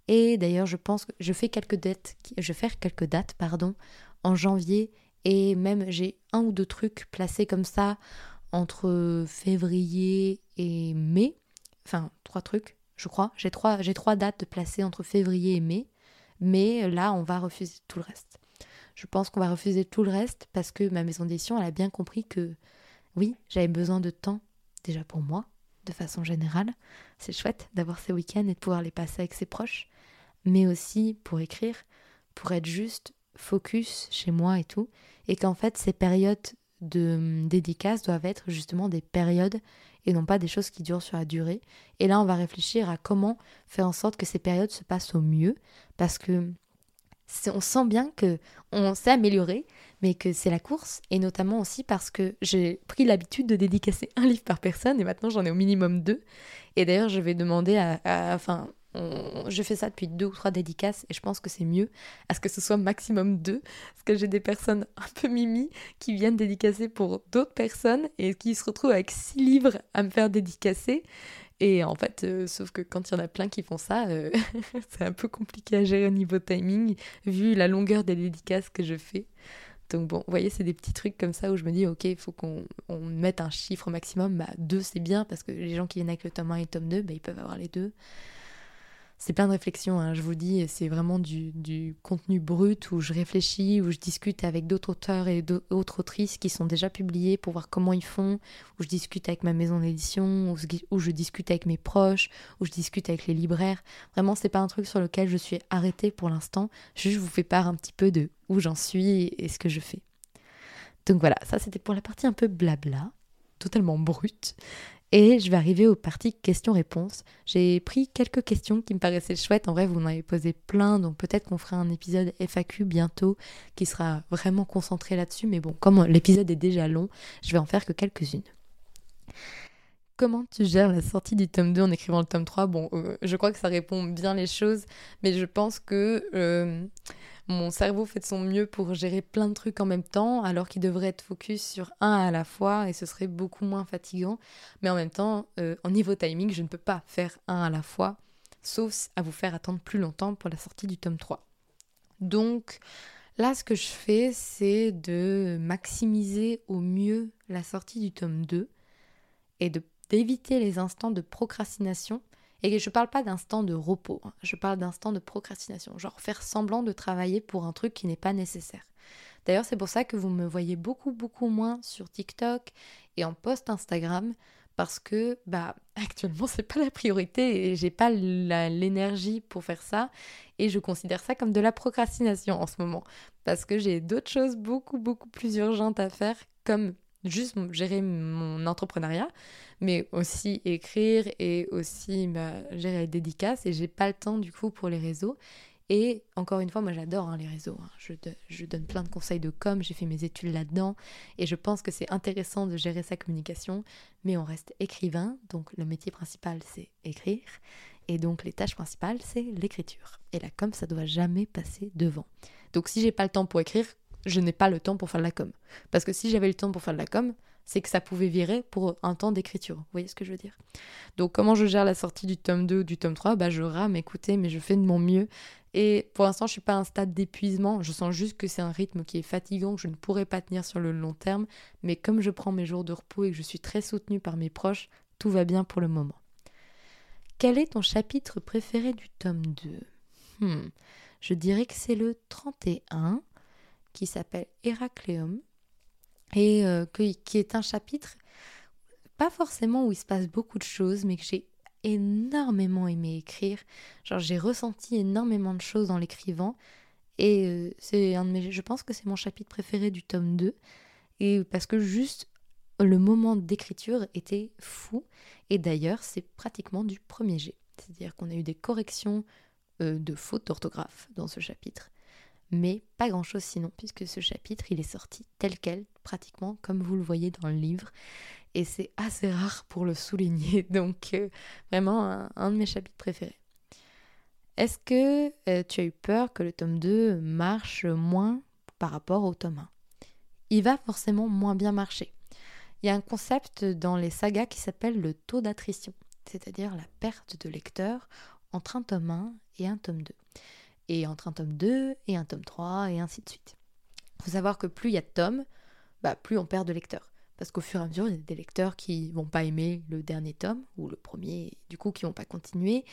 Et d'ailleurs, je pense que je fais quelques dates, je vais faire quelques dates, pardon, en janvier Et même j'ai un ou deux trucs placés comme ça entre février et mai. Enfin, trois trucs, je crois. J'ai trois, dates placées entre février et mai. Mais là, on va refuser tout le reste. Je pense qu'on va refuser tout le reste parce que ma maison d'édition, elle a bien compris que oui, j'avais besoin de temps, déjà pour moi, de façon générale. C'est chouette d'avoir ces week-ends et de pouvoir les passer avec ses proches, mais aussi pour écrire, pour être juste focus chez moi et tout, et qu'en fait ces périodes de hum, dédicace doivent être justement des périodes et non pas des choses qui durent sur la durée. Et là, on va réfléchir à comment faire en sorte que ces périodes se passent au mieux, parce que on sent bien que on s'est amélioré, mais que c'est la course, et notamment aussi parce que j'ai pris l'habitude de dédicacer un livre par personne, et maintenant j'en ai au minimum deux. Et d'ailleurs, je vais demander à, je fais ça depuis deux ou trois dédicaces et je pense que c'est mieux à ce que ce soit maximum deux parce que j'ai des personnes un peu mimi qui viennent dédicacer pour d'autres personnes et qui se retrouvent avec six livres à me faire dédicacer. Et en fait euh, sauf que quand il y en a plein qui font ça euh, c'est un peu compliqué à gérer au niveau timing vu la longueur des dédicaces que je fais. Donc bon, vous voyez, c'est des petits trucs comme ça où je me dis, ok, il faut qu'on mette un chiffre maximum. Bah, deux, c'est bien, parce que les gens qui viennent avec le tome 1 et le tome 2, bah, ils peuvent avoir les deux c'est plein de réflexions, hein, je vous dis, c'est vraiment du, contenu brut où je réfléchis, où je discute avec d'autres auteurs et d'autres autrices qui sont déjà publiés pour voir comment ils font, où je discute avec ma maison d'édition, où, je discute avec mes proches, où je discute avec les libraires. Vraiment, c'est pas un truc sur lequel je suis arrêtée pour l'instant, je vous fais part un petit peu de où j'en suis et ce que je fais. Donc voilà, ça c'était pour la partie un peu blabla, totalement brute. Et je vais arriver aux parties questions-réponses. J'ai pris quelques questions qui me paraissaient chouettes. En vrai, vous en avez posé plein, donc peut-être qu'on fera un épisode FAQ bientôt qui sera vraiment concentré là-dessus. Mais bon, comme l'épisode est déjà long, je vais en faire que quelques-unes. Comment tu gères la sortie du tome 2 en écrivant le tome 3 Bon, euh, je crois que ça répond bien les choses, mais je pense que euh, mon cerveau fait de son mieux pour gérer plein de trucs en même temps, alors qu'il devrait être focus sur un à la fois et ce serait beaucoup moins fatigant. Mais en même temps, euh, en niveau timing, je ne peux pas faire un à la fois, sauf à vous faire attendre plus longtemps pour la sortie du tome 3. Donc là, ce que je fais, c'est de maximiser au mieux la sortie du tome 2 et d'éviter les instants de procrastination et je ne parle pas d'instant de repos, hein. je parle d'instant de procrastination, genre faire semblant de travailler pour un truc qui n'est pas nécessaire. D'ailleurs, c'est pour ça que vous me voyez beaucoup, beaucoup moins sur TikTok et en post Instagram parce que bah actuellement c'est pas la priorité et j'ai pas l'énergie pour faire ça et je considère ça comme de la procrastination en ce moment parce que j'ai d'autres choses beaucoup beaucoup plus urgentes à faire comme juste gérer mon entrepreneuriat, mais aussi écrire et aussi bah, gérer les dédicaces. Et j'ai pas le temps du coup pour les réseaux. Et encore une fois, moi j'adore hein, les réseaux. Hein. Je, je, donne plein de conseils de com, j'ai fait mes études là-dedans. Et je pense que c'est intéressant de gérer sa communication. Mais on reste écrivain, donc le métier principal c'est écrire. Et donc les tâches principales c'est l'écriture. Et la com, ça doit jamais passer devant. Donc si j'ai pas le temps pour écrire, je n'ai pas le temps pour faire de la com. Parce que si j'avais le temps pour faire de la com, c'est que ça pouvait virer pour un temps d'écriture. Vous voyez ce que je veux dire? Donc comment je gère la sortie du tome 2 ou du tome 3 Bah je rame, écoutez, mais je fais de mon mieux. Et pour l'instant, je suis pas à un stade d'épuisement. Je sens juste que c'est un rythme qui est fatigant, que je ne pourrais pas tenir sur le long terme. Mais comme je prends mes jours de repos et que je suis très soutenue par mes proches, tout va bien pour le moment. Quel est ton chapitre préféré du tome 2 hmm. Je dirais que c'est le 31 qui s'appelle Héracléum et euh, qui est un chapitre pas forcément où il se passe beaucoup de choses, mais que j'ai énormément aimé écrire. Genre j'ai ressenti énormément de choses dans l'écrivant et euh, c'est un de mes je pense que c'est mon chapitre préféré du tome 2 et parce que juste le moment d'écriture était fou et d'ailleurs c'est pratiquement du premier jet. C'est-à-dire qu'on a eu des corrections euh, de fautes d'orthographe dans ce chapitre mais pas grand-chose sinon, puisque ce chapitre, il est sorti tel quel, pratiquement comme vous le voyez dans le livre, et c'est assez rare pour le souligner, donc euh, vraiment un, de mes chapitres préférés. Est-ce que euh, tu as eu peur que le tome 2 marche moins par rapport au tome 1 Il va forcément moins bien marcher. Il y a un concept dans les sagas qui s'appelle le taux d'attrition, c'est-à-dire la perte de lecteur entre un tome 1 et un tome 2 et entre un tome 2 et un tome 3 et ainsi de suite. Il faut savoir que plus il y a de tomes, bah, plus on perd de lecteurs. Parce qu'au fur et à mesure, il y a des lecteurs qui vont pas aimer le dernier tome, ou le premier, du coup, qui vont pas continuer.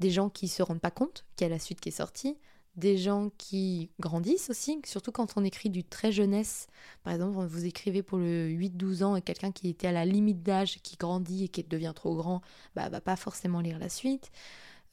Des gens qui se rendent pas compte qu'il y a la suite qui est sortie. Des gens qui grandissent aussi, surtout quand on écrit du très jeunesse. Par exemple, vous écrivez pour le 8-12 ans et quelqu'un qui était à la limite d'âge, qui grandit et qui devient trop grand, bah, va pas forcément lire la suite.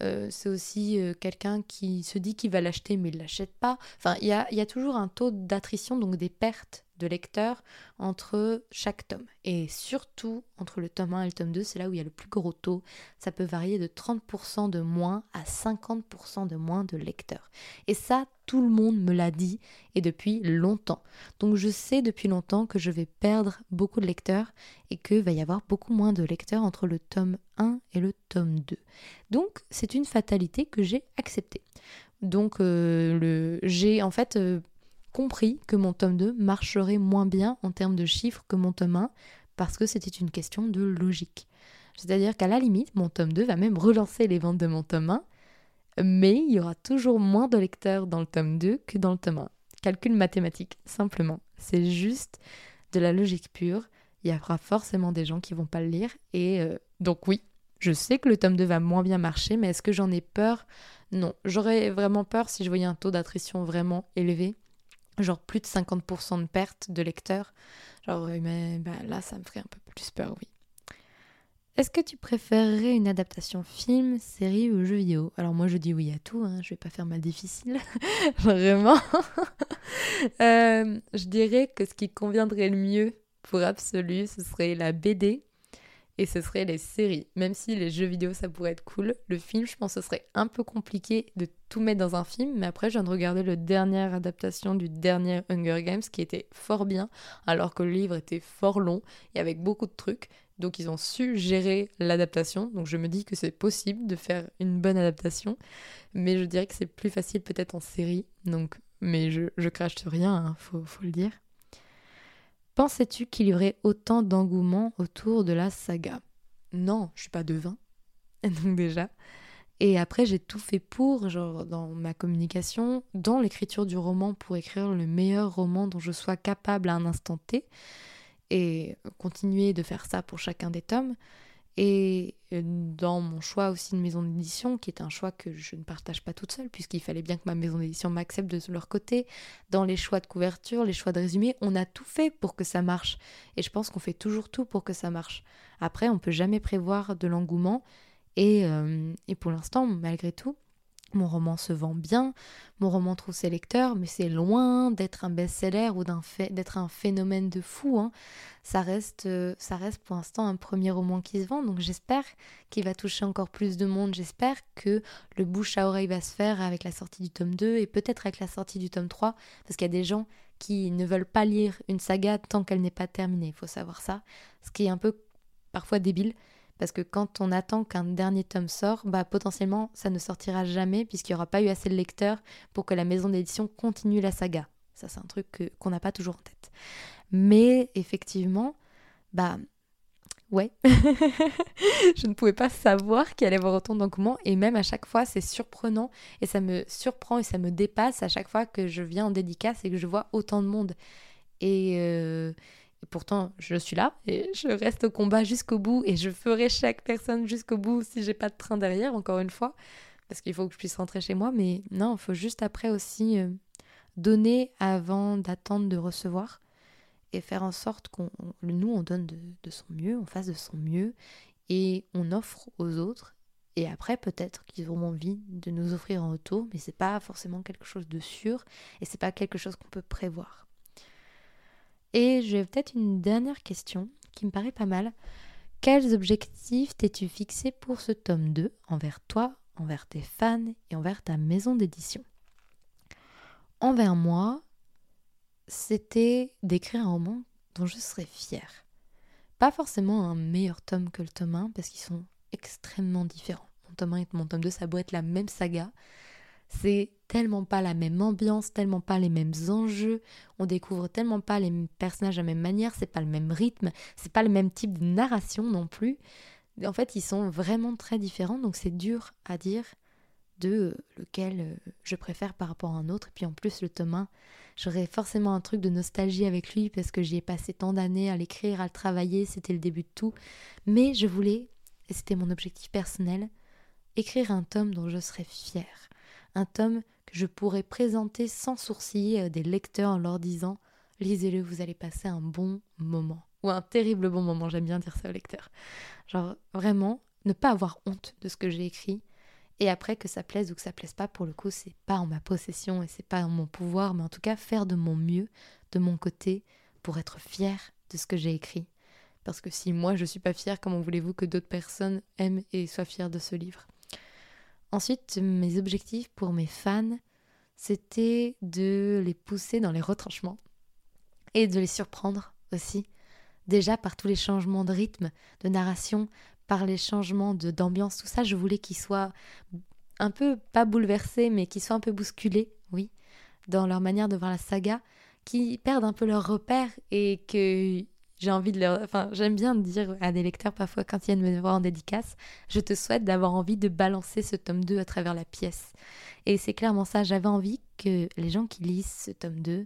Euh, c'est aussi euh, quelqu'un qui se dit qu'il va l'acheter mais il l'achète pas. Enfin, il y a, y a, toujours un taux d'attrition, donc des pertes lecteurs entre chaque tome. Et surtout entre le tome 1 et le tome 2, c'est là où il y a le plus gros taux. Ça peut varier de 30% de moins à 50% de moins de lecteurs. Et ça, tout le monde me l'a dit et depuis longtemps. Donc je sais depuis longtemps que je vais perdre beaucoup de lecteurs et qu'il va y avoir beaucoup moins de lecteurs entre le tome 1 et le tome 2. Donc c'est une fatalité que j'ai acceptée. Donc euh, le, j'ai en fait euh, compris que mon tome 2 marcherait moins bien en termes de chiffres que mon tome 1 parce que c'était une question de logique. C'est-à-dire qu'à la limite, mon tome 2 va même relancer les ventes de mon tome 1, mais il y aura toujours moins de lecteurs dans le tome 2 que dans le tome 1. Calcul mathématique, simplement. C'est juste de la logique pure. Il y aura forcément des gens qui vont pas le lire. Et euh, donc oui, je sais que le tome 2 va moins bien marcher, mais est-ce que j'en ai peur? Non. J'aurais vraiment peur si je voyais un taux d'attrition vraiment élevé genre plus de 50% de perte de lecteurs. Genre, mais bah, là, ça me ferait un peu plus peur, oui. Est-ce que tu préférerais une adaptation film, série ou jeu vidéo? Alors moi je dis oui à tout, hein, je vais pas faire mal difficile, vraiment. Euh, je dirais que ce qui conviendrait le mieux pour Absolu, ce serait la BD et ce serait les séries. Même si les jeux vidéo ça pourrait être cool, le film je pense que ce serait un peu compliqué de tout mettre dans un film, mais après je viens de regarder le dernière adaptation du dernier Hunger Games qui était fort bien, alors que le livre était fort long et avec beaucoup de trucs. Donc ils ont su gérer l'adaptation, donc je me dis que c'est possible de faire une bonne adaptation, mais je dirais que c'est plus facile peut-être en série, donc mais je, crache sur rien, hein, faut le dire. Pensais-tu qu'il y aurait autant d'engouement autour de la saga? Non, je suis pas devin. Donc déjà. Et après, j'ai tout fait pour, genre dans ma communication, dans l'écriture du roman, pour écrire le meilleur roman dont je sois capable à un instant T, et continuer de faire ça pour chacun des tomes. Et euh, dans mon choix aussi de maison d'édition, qui est un choix que je ne partage pas toute seule, puisqu'il fallait bien que ma maison d'édition m'accepte de leur côté, dans les choix de couverture, les choix de résumé, on a tout fait pour que ça marche. Et je pense qu'on fait toujours tout pour que ça marche. Après, on peut jamais prévoir de l'engouement. Et, euh, et pour l'instant, malgré tout, mon roman se vend bien, mon roman trouve ses lecteurs, mais c'est loin d'être un best-seller ou d'être un phénomène de fou. Hein. Ça, reste, euh, ça reste pour l'instant un premier roman qui se vend, donc j'espère qu'il va toucher encore plus de monde. J'espère que le bouche à oreille va se faire avec la sortie du tome 2 et peut-être avec la sortie du tome 3, parce qu'il y a des gens qui ne veulent pas lire une saga tant qu'elle n'est pas terminée, il faut savoir ça, ce qui est un peu parfois débile parce que quand on attend qu'un dernier tome sort, bah potentiellement ça ne sortira jamais puisqu'il n'y aura pas eu assez de lecteurs pour que la maison d'édition continue la saga. Ça c'est un truc qu'on n'a pas toujours en tête. Mais effectivement, bah ouais, je ne pouvais pas savoir qu'il allait y avoir autant d'engouement et même à chaque fois c'est surprenant et ça me surprend et ça me dépasse à chaque fois que je viens en dédicace et que je vois autant de monde. Et, euh, pourtant, je suis là et je reste au combat jusqu'au bout et je ferai chaque personne jusqu'au bout si j'ai pas de train derrière, encore une fois, parce qu'il faut que je puisse rentrer chez moi. Mais non, il faut juste après aussi euh, donner avant d'attendre de recevoir et faire en sorte qu'on, nous, on donne de, de son mieux, on fasse de son mieux et on offre aux autres. Et après, peut-être qu'ils auront envie de nous offrir en retour, mais c'est pas forcément quelque chose de sûr et c'est pas quelque chose qu'on peut prévoir. Et j'ai peut-être une dernière question qui me paraît pas mal. Quels objectifs t'es-tu fixé pour ce tome 2 envers toi, envers tes fans et envers ta maison d'édition? Envers moi, c'était d'écrire un roman dont je serais fière. Pas forcément un meilleur tome que le tome 1 parce qu'ils sont extrêmement différents. Mon tome 1 et mon tome 2, ça doit être la même saga, c'est tellement pas la même ambiance, tellement pas les mêmes enjeux, on découvre tellement pas les personnages de la même manière, c'est pas le même rythme, c'est pas le même type de narration non plus. En fait, ils sont vraiment très différents, donc c'est dur à dire de lequel euh, je préfère par rapport à un autre. Puis en plus, le tome 1, J'aurais forcément un truc de nostalgie avec lui parce que j'y ai passé tant d'années à l'écrire, à le travailler, c'était le début de tout. Mais je voulais, et c'était mon objectif personnel, écrire un tome dont je serais fière. Un tome je pourrais présenter sans sourciller à des lecteurs en leur disant lisez-le, vous allez passer un bon moment. Ou un terrible bon moment, j'aime bien dire ça aux lecteurs. Genre vraiment, ne pas avoir honte de ce que j'ai écrit. Et après, que ça plaise ou que ça plaise pas, pour le coup, c'est pas en ma possession et c'est pas en mon pouvoir, mais en tout cas, faire de mon mieux, de mon côté, pour être fière de ce que j'ai écrit. Parce que si moi je suis pas fière, comment voulez-vous que d'autres personnes aiment et soient fières de ce livre? Ensuite, mes objectifs pour mes fans, c'était de les pousser dans les retranchements et de les surprendre aussi. Déjà par tous les changements de rythme, de narration, par les changements d'ambiance, tout ça, je voulais qu'ils soient un peu, pas bouleversés, mais qu'ils soient un peu bousculés, oui, dans leur manière de voir la saga, qui perdent un peu leur repère et que j'ai envie de leur... Enfin, j'aime bien dire à des lecteurs parfois quand ils viennent me voir en dédicace, je te souhaite d'avoir envie de balancer ce tome 2 à travers la pièce. Et c'est clairement ça, j'avais envie que les gens qui lisent ce tome 2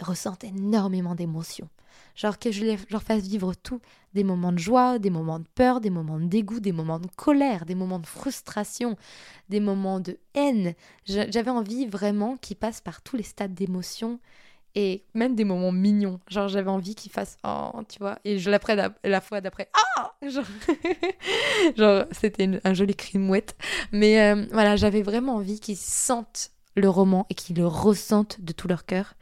ressentent énormément d'émotions. Genre que je leur fasse vivre tout, des moments de joie, des moments de peur, des moments de dégoût, des moments de colère, des moments de frustration, des moments de haine. J'avais envie vraiment qu'ils passent par tous les stades d'émotions et même des moments mignons. Genre j'avais envie qu'ils fassent oh, tu vois, et je l'après la fois d'après ah genre, c'était un joli cri mouette. Mais euh, voilà, j'avais vraiment envie qu'ils sentent le roman et qu'ils le ressentent de tout leur cœur.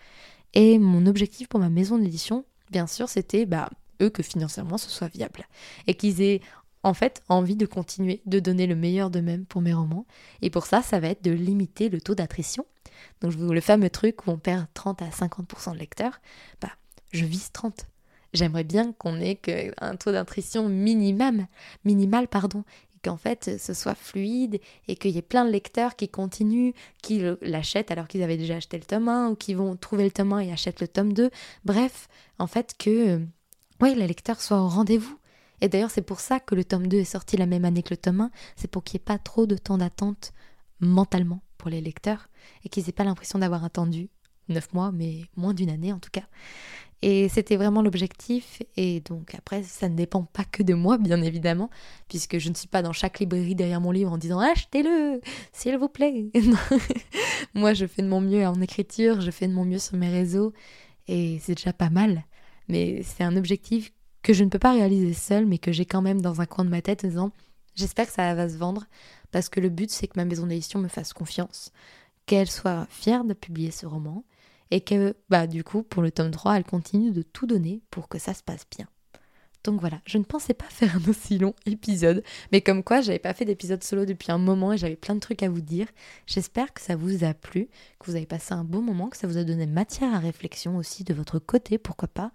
Et mon objectif pour ma maison d'édition, bien sûr, c'était bah, eux que financièrement ce soit viable. Et qu'ils aient en fait envie de continuer de donner le meilleur d'eux-mêmes pour mes romans. Et pour ça, ça va être de limiter le taux d'attrition. Donc le fameux truc où on perd 30 à 50% de lecteurs, bah, je vise 30. J'aimerais bien qu'on ait un taux d'attrition minimum, minimal, pardon, qu'en fait ce soit fluide et qu'il y ait plein de lecteurs qui continuent, qui l'achètent alors qu'ils avaient déjà acheté le tome 1 ou qui vont trouver le tome 1 et achètent le tome 2. Bref, en fait que ouais, les lecteurs soient au rendez-vous. Et d'ailleurs c'est pour ça que le tome 2 est sorti la même année que le tome 1, c'est pour qu'il n'y ait pas trop de temps d'attente mentalement pour les lecteurs et qu'ils n'aient pas l'impression d'avoir attendu neuf mois, mais moins d'une année en tout cas. Et c'était vraiment l'objectif. Et donc après, ça ne dépend pas que de moi, bien évidemment, puisque je ne suis pas dans chaque librairie derrière mon livre en disant achetez-le, s'il vous plaît. moi, je fais de mon mieux en écriture, je fais de mon mieux sur mes réseaux, et c'est déjà pas mal. Mais c'est un objectif que je ne peux pas réaliser seul, mais que j'ai quand même dans un coin de ma tête en disant j'espère que ça va se vendre, parce que le but c'est que ma maison d'édition me fasse confiance, qu'elle soit fière de publier ce roman, et que bah du coup pour le tome 3 elle continue de tout donner pour que ça se passe bien. Donc voilà, je ne pensais pas faire un aussi long épisode, mais comme quoi j'avais pas fait d'épisode solo depuis un moment et j'avais plein de trucs à vous dire. J'espère que ça vous a plu, que vous avez passé un bon moment, que ça vous a donné matière à réflexion aussi de votre côté, pourquoi pas.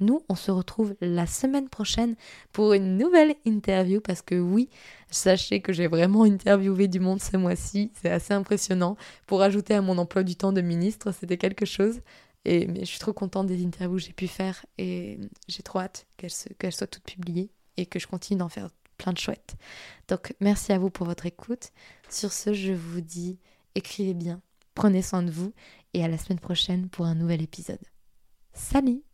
Nous, on se retrouve la semaine prochaine pour une nouvelle interview parce que oui, sachez que j'ai vraiment interviewé du monde ce mois-ci. C'est assez impressionnant. Pour ajouter à mon emploi du temps de ministre, c'était quelque chose. Et, mais je suis trop contente des interviews que j'ai pu faire et j'ai trop hâte qu'elles soient toutes publiées et que je continue d'en faire plein de chouettes. Donc merci à vous pour votre écoute. Sur ce, je vous dis écrivez bien, prenez soin de vous et à la semaine prochaine pour un nouvel épisode. Salut